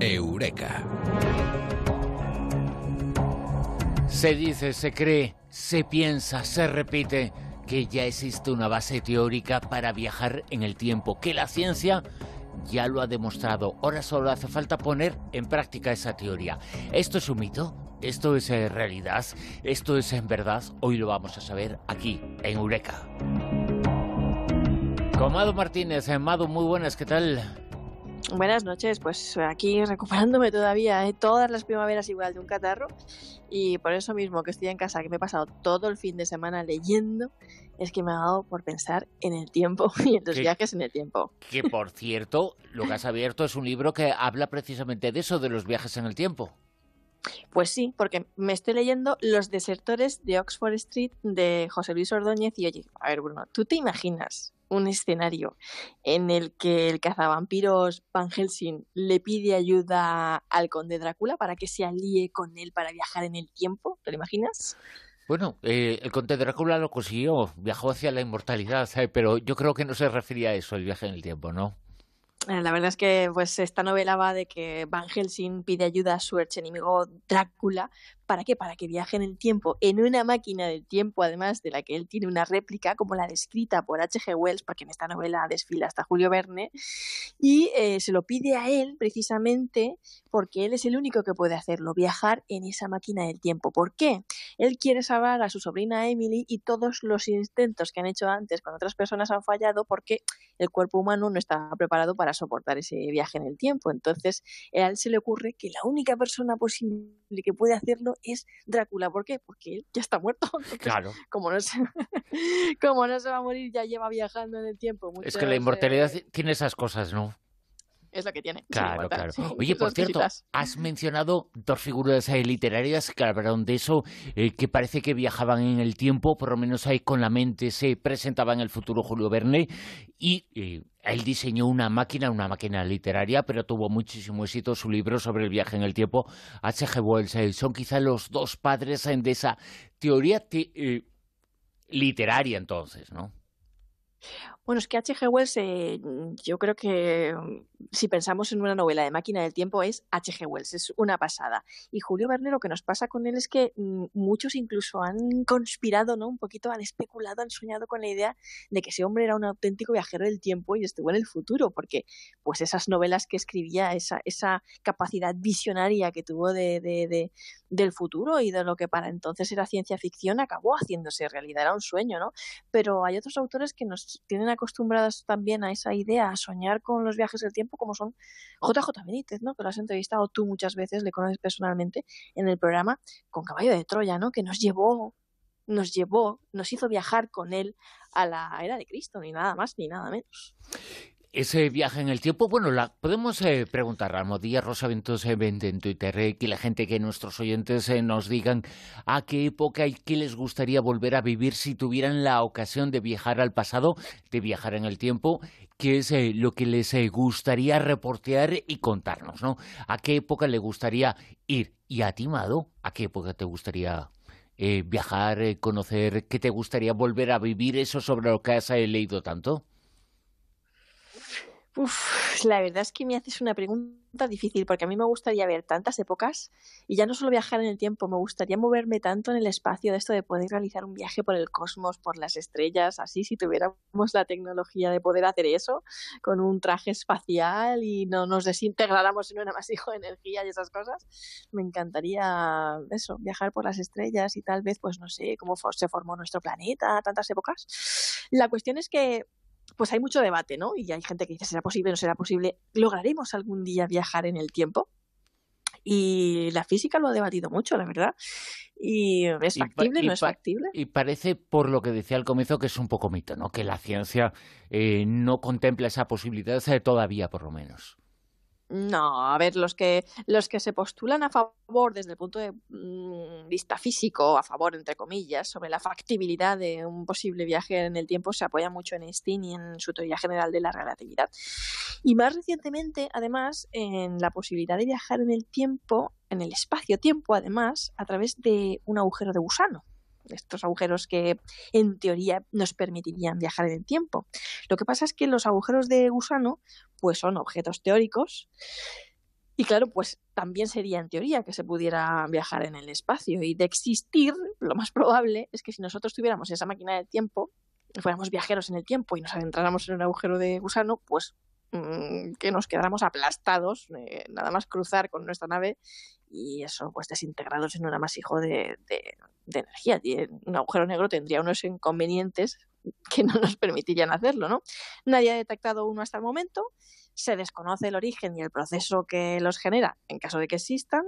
Eureka. Se dice, se cree, se piensa, se repite que ya existe una base teórica para viajar en el tiempo, que la ciencia ya lo ha demostrado. Ahora solo hace falta poner en práctica esa teoría. ¿Esto es un mito? ¿Esto es eh, realidad? ¿Esto es en verdad? Hoy lo vamos a saber aquí, en Eureka. Comado Martínez, Mado, muy buenas, ¿qué tal? Buenas noches, pues aquí recuperándome todavía, ¿eh? todas las primaveras igual de un catarro y por eso mismo que estoy en casa, que me he pasado todo el fin de semana leyendo, es que me ha dado por pensar en el tiempo y en los viajes en el tiempo. Que por cierto, lo que has abierto es un libro que habla precisamente de eso, de los viajes en el tiempo. Pues sí, porque me estoy leyendo Los desertores de Oxford Street de José Luis Ordóñez y oye, a ver Bruno, ¿tú te imaginas un escenario en el que el cazavampiros Van Helsing le pide ayuda al conde Drácula para que se alíe con él para viajar en el tiempo? ¿Te lo imaginas? Bueno, eh, el conde Drácula lo consiguió, viajó hacia la inmortalidad, pero yo creo que no se refería a eso, el viaje en el tiempo, ¿no? Eh, la verdad es que pues esta novela va de que Van Helsing pide ayuda a su archenemigo Drácula ¿Para qué? Para que viaje en el tiempo, en una máquina del tiempo, además de la que él tiene una réplica, como la descrita por H.G. Wells, porque en esta novela desfila hasta Julio Verne, y eh, se lo pide a él precisamente porque él es el único que puede hacerlo, viajar en esa máquina del tiempo. ¿Por qué? Él quiere salvar a su sobrina Emily y todos los intentos que han hecho antes con otras personas han fallado porque el cuerpo humano no está preparado para soportar ese viaje en el tiempo. Entonces, a él se le ocurre que la única persona posible que puede hacerlo es Drácula. ¿Por qué? Porque él ya está muerto. claro. Como no, se, como no se va a morir, ya lleva viajando en el tiempo. es que la inmortalidad tiene esas cosas, ¿no? es lo que tiene. Claro, claro. Oye, por cierto, has mencionado dos figuras eh, literarias que hablaron de eso, eh, que parece que viajaban en el tiempo, por lo menos ahí con la mente se presentaba en el futuro Julio Verne, y eh, él diseñó una máquina, una máquina literaria, pero tuvo muchísimo éxito su libro sobre el viaje en el tiempo. H.G. Wells son quizá los dos padres de esa teoría literaria entonces, ¿no? Bueno, es que H.G. Wells, eh, yo creo que mm, si pensamos en una novela de máquina del tiempo es H.G. Wells, es una pasada. Y Julio Verne lo que nos pasa con él es que mm, muchos incluso han conspirado, ¿no? Un poquito han especulado, han soñado con la idea de que ese hombre era un auténtico viajero del tiempo y estuvo en el futuro, porque pues esas novelas que escribía, esa, esa capacidad visionaria que tuvo de, de, del futuro y de lo que para entonces era ciencia ficción, acabó haciéndose realidad, era un sueño, ¿no? Pero hay otros autores que nos tienen acostumbradas también a esa idea, a soñar con los viajes del tiempo, como son JJ Benítez, ¿no? que lo has entrevistado tú muchas veces, le conoces personalmente en el programa, con Caballo de Troya, ¿no? que nos llevó nos llevó, nos hizo viajar con él a la era de Cristo, ni nada más ni nada menos ese viaje en el tiempo, bueno, la, podemos eh, preguntar a Modilla Rosa Ventos eh, en Twitter, eh, que la gente, que nuestros oyentes eh, nos digan a qué época y qué les gustaría volver a vivir si tuvieran la ocasión de viajar al pasado, de viajar en el tiempo, qué es lo que les gustaría reportear y contarnos, ¿no? ¿A qué época le gustaría ir? Y a ti, Mado, ¿a qué época te gustaría viajar, conocer? ¿Qué te gustaría volver a vivir eso sobre lo que has leído tanto? La verdad es que me haces una pregunta difícil porque a mí me gustaría ver tantas épocas y ya no solo viajar en el tiempo, me gustaría moverme tanto en el espacio de esto de poder realizar un viaje por el cosmos, por las estrellas, así si tuviéramos la tecnología de poder hacer eso con un traje espacial y no nos desintegráramos en un amasijo de energía y esas cosas. Me encantaría eso, viajar por las estrellas y tal vez, pues no sé, cómo se formó nuestro planeta, tantas épocas. La cuestión es que pues hay mucho debate, ¿no? Y hay gente que dice, ¿será posible, no será posible? ¿Lograremos algún día viajar en el tiempo? Y la física lo ha debatido mucho, la verdad. Y es factible, no es factible. Y parece, por lo que decía al comienzo, que es un poco mito, ¿no? Que la ciencia eh, no contempla esa posibilidad eh, todavía, por lo menos. No, a ver, los que, los que se postulan a favor desde el punto de mm, vista físico, a favor, entre comillas, sobre la factibilidad de un posible viaje en el tiempo, se apoyan mucho en Einstein y en su teoría general de la relatividad. Y más recientemente, además, en la posibilidad de viajar en el tiempo, en el espacio-tiempo, además, a través de un agujero de gusano estos agujeros que en teoría nos permitirían viajar en el tiempo. Lo que pasa es que los agujeros de gusano pues son objetos teóricos Y claro, pues también sería en teoría que se pudiera viajar en el espacio. Y de existir, lo más probable es que si nosotros tuviéramos esa máquina del tiempo, fuéramos viajeros en el tiempo y nos adentráramos en un agujero de gusano, pues mm, que nos quedáramos aplastados, eh, nada más cruzar con nuestra nave y eso, pues desintegrados en un amasijo de, de, energía. Un agujero negro tendría unos inconvenientes que no nos permitirían hacerlo, ¿no? Nadie ha detectado uno hasta el momento, se desconoce el origen y el proceso que los genera en caso de que existan.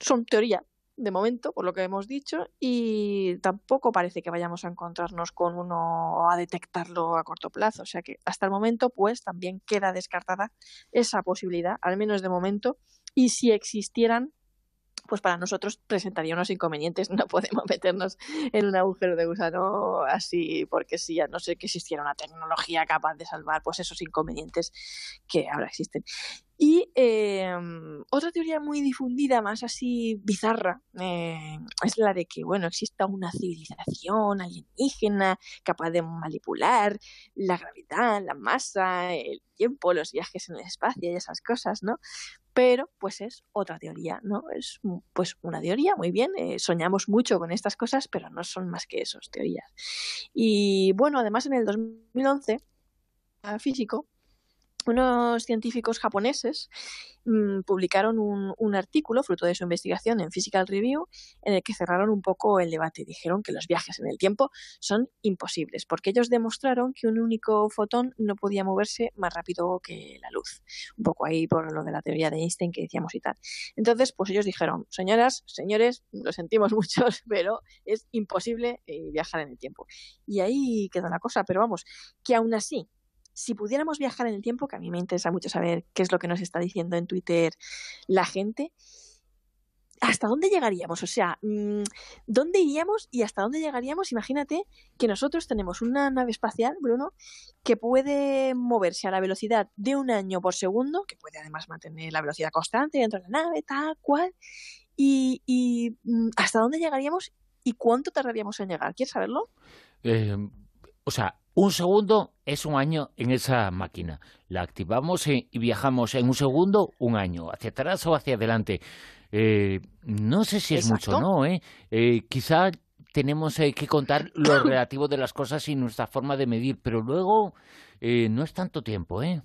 Son teoría de momento, por lo que hemos dicho, y tampoco parece que vayamos a encontrarnos con uno a detectarlo a corto plazo. O sea que hasta el momento, pues también queda descartada esa posibilidad, al menos de momento, y si existieran, pues para nosotros presentaría unos inconvenientes. No podemos meternos en un agujero de gusano así porque si ya no sé que existiera una tecnología capaz de salvar pues esos inconvenientes que ahora existen. Y eh, otra teoría muy difundida, más así bizarra, eh, es la de que bueno exista una civilización alienígena capaz de manipular la gravedad, la masa, el tiempo, los viajes en el espacio y esas cosas, ¿no? Pero pues es otra teoría, ¿no? Es pues una teoría, muy bien, eh, soñamos mucho con estas cosas, pero no son más que esos teorías. Y bueno, además en el 2011, físico, unos científicos japoneses mm, publicaron un, artículo, fruto de su investigación en Physical Review, en el que cerraron un poco el debate. Dijeron que los viajes en el tiempo son imposibles, porque ellos demostraron que un único fotón no podía moverse más rápido que la luz. Un poco ahí por lo de la teoría de Einstein que decíamos y tal. Entonces, pues ellos dijeron, señoras, señores, lo sentimos muchos, pero es imposible eh, viajar en el tiempo. Y ahí queda la cosa, pero vamos, que aún así si pudiéramos viajar en el tiempo, que a mí me interesa mucho saber qué es lo que nos está diciendo en Twitter la gente, ¿hasta dónde llegaríamos? O sea, mm, ¿dónde iríamos y hasta dónde llegaríamos? Imagínate que nosotros tenemos una nave espacial, Bruno, que puede moverse a la velocidad de un año por segundo, que puede además mantener la velocidad constante dentro de la nave, tal cual. Y, mm, ¿hasta dónde llegaríamos y cuánto tardaríamos en llegar? ¿Quieres saberlo? Eh, o sea, un segundo es un año en esa máquina. La activamos y viajamos en un segundo, un año, hacia atrás o hacia adelante. Eh, no sé si es mucho o no, ¿eh? eh quizá tenemos eh, que contar lo relativo de las cosas y nuestra forma de medir, pero luego no es tanto tiempo, ¿eh?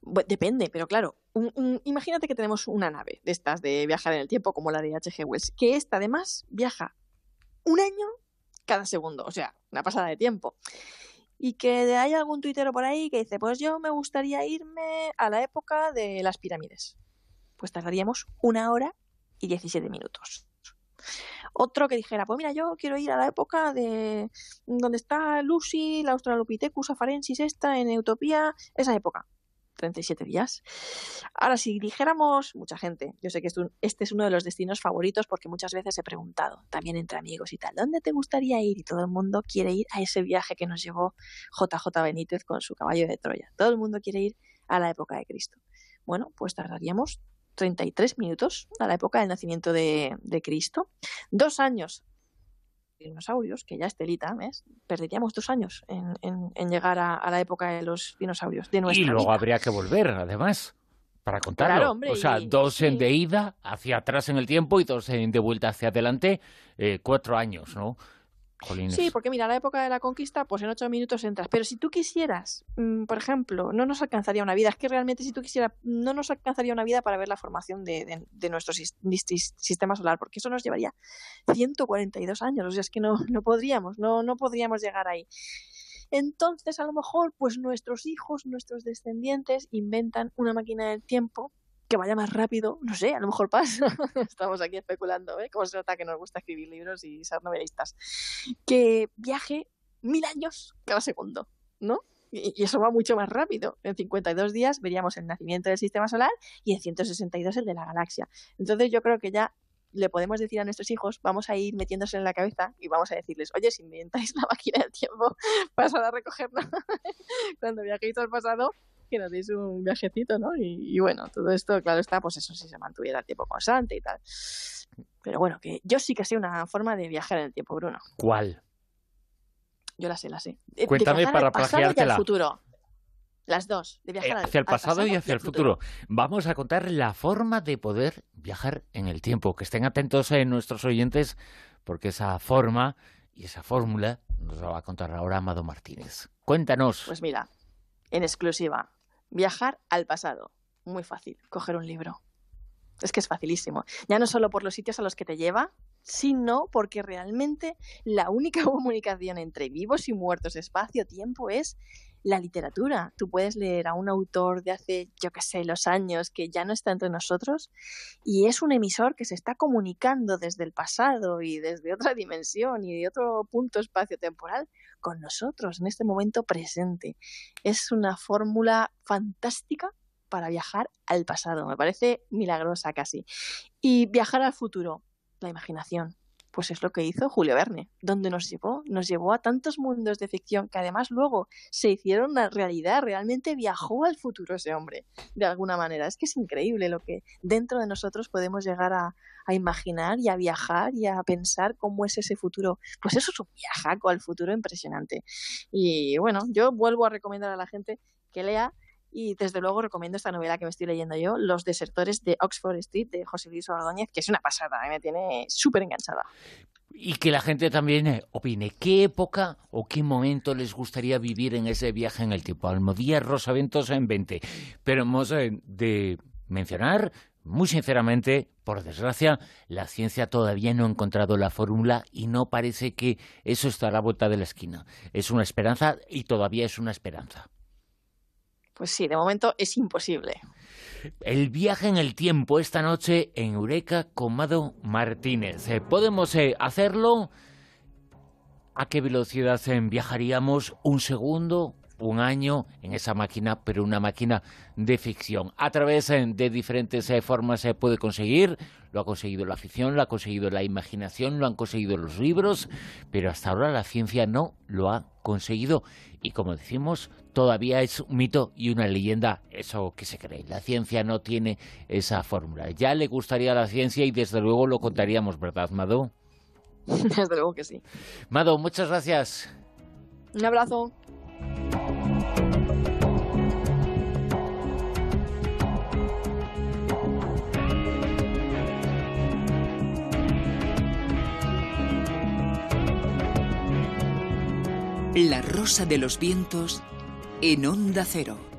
Depende, pero claro, imagínate que tenemos una nave de estas de viajar en el tiempo como la de H.G. Wells, que esta además viaja un año cada segundo, o sea, una pasada de tiempo. Y que hay algún tuitero por ahí que dice, pues yo me gustaría irme a la época de las pirámides. Pues tardaríamos una hora y 17 minutos. Otro que dijera, pues mira, yo quiero ir a la época de donde está Lucy, la Australopithecus afarensis esta, en Utopía, esa época. 37 días. Ahora, si dijéramos, mucha gente, yo sé que este es uno de los destinos favoritos porque muchas veces he preguntado, también entre amigos y tal, ¿dónde te gustaría ir? Y todo el mundo quiere ir a ese viaje que nos llevó JJ Benítez con su caballo de Troya. Todo el mundo quiere ir a la época de Cristo. Bueno, pues tardaríamos 33 minutos a la época del nacimiento de, de Cristo, dos años dinosaurios, que ya es telita, ¿ves? Perderíamos dos años en, en, llegar a, la época de los dinosaurios. De y luego habría que volver, además, para contarlo. o sea, dos en de ida hacia atrás en el tiempo y dos en de vuelta hacia adelante, eh, cuatro años, ¿no? Sí, porque mira, la época de la conquista, pues en ocho minutos entras. Pero si tú quisieras, mm, por ejemplo, no nos alcanzaría una vida. Es que realmente si tú quisieras, no nos alcanzaría una vida para ver la formación de, nuestro sistema solar, porque eso nos llevaría 142 años. O sea, es que no, no podríamos, no, no podríamos llegar ahí. Entonces, a lo mejor, pues nuestros hijos, nuestros descendientes inventan una máquina del tiempo que vaya más rápido, no sé, a lo mejor pasa. Estamos aquí especulando, ¿eh? Cómo se nota que nos gusta escribir libros y ser novelistas. Que viaje mil años cada segundo, ¿no? Y eso va mucho más rápido. En 52 días veríamos el nacimiento del sistema solar y en 162 el de la galaxia. Entonces yo creo que ya le podemos decir a nuestros hijos, vamos a ir metiéndose en la cabeza y vamos a decirles, oye, si inventáis la máquina del tiempo, pasad a recogerla cuando viajéis al pasado que nos deis un viajecito, ¿no? Y, bueno, todo esto, claro está, pues eso sí se mantuviera el tiempo constante y tal. Pero bueno, que yo sí que sé una forma de viajar en el tiempo, Bruno. ¿Cuál? Yo la sé, la sé. Cuéntame para plagiártela. futuro. Las dos, de viajar eh, hacia el pasado, y hacia el futuro. Vamos a contar la forma de poder viajar en el tiempo. Que estén atentos en nuestros oyentes, porque esa forma y esa fórmula nos la va a contar ahora Amado Martínez. Cuéntanos. Pues mira, en exclusiva, viajar al pasado. Muy fácil, coger un libro. Es que es facilísimo. Ya no solo por los sitios a los que te lleva, sino porque realmente la única comunicación entre vivos y muertos, espacio-tiempo, es la literatura. Tú puedes leer a un autor de hace, yo qué sé, los años que ya no está entre nosotros y es un emisor que se está comunicando desde el pasado y desde otra dimensión y de otro punto espacio-temporal con nosotros en este momento presente. Es una fórmula fantástica para viajar al pasado. Me parece milagrosa casi. Y viajar al futuro, la imaginación pues es lo que hizo Julio Verne, donde nos llevó, nos llevó a tantos mundos de ficción que además luego se hicieron la realidad, realmente viajó al futuro ese hombre, de alguna manera. Es que es increíble lo que dentro de nosotros podemos llegar a, imaginar y a viajar y a pensar cómo es ese futuro. Pues eso es un viajaco al futuro impresionante. Y bueno, yo vuelvo a recomendar a la gente que lea y desde luego recomiendo esta novela que me estoy leyendo yo, Los desertores de Oxford Street, de José Luis Ordóñez, que es una pasada, ¿eh? me tiene súper enganchada. Y que la gente también eh, opine qué época o qué momento les gustaría vivir en ese viaje en el tiempo. Almodía Rosaventos en 20. Pero hemos eh, de mencionar, muy sinceramente, por desgracia, la ciencia todavía no ha encontrado la fórmula y no parece que eso estará a vuelta de la esquina. Es una esperanza y todavía es una esperanza. Pues sí, de momento es imposible. El viaje en el tiempo esta noche en Eureka con Mado Martínez. Eh, ¿Podemos eh, hacerlo? ¿A qué velocidad eh, viajaríamos? ¿Un segundo? un año en esa máquina, pero una máquina de ficción. A través de diferentes formas se puede conseguir. Lo ha conseguido la ficción, lo ha conseguido la imaginación, lo han conseguido los libros, pero hasta ahora la ciencia no lo ha conseguido. Y como decimos, todavía es un mito y una leyenda eso que se cree. La ciencia no tiene esa fórmula. Ya le gustaría a la ciencia y desde luego lo contaríamos, ¿verdad, Mado? Desde luego que sí. Mado, muchas gracias. Un abrazo. La rosa de los vientos en onda cero.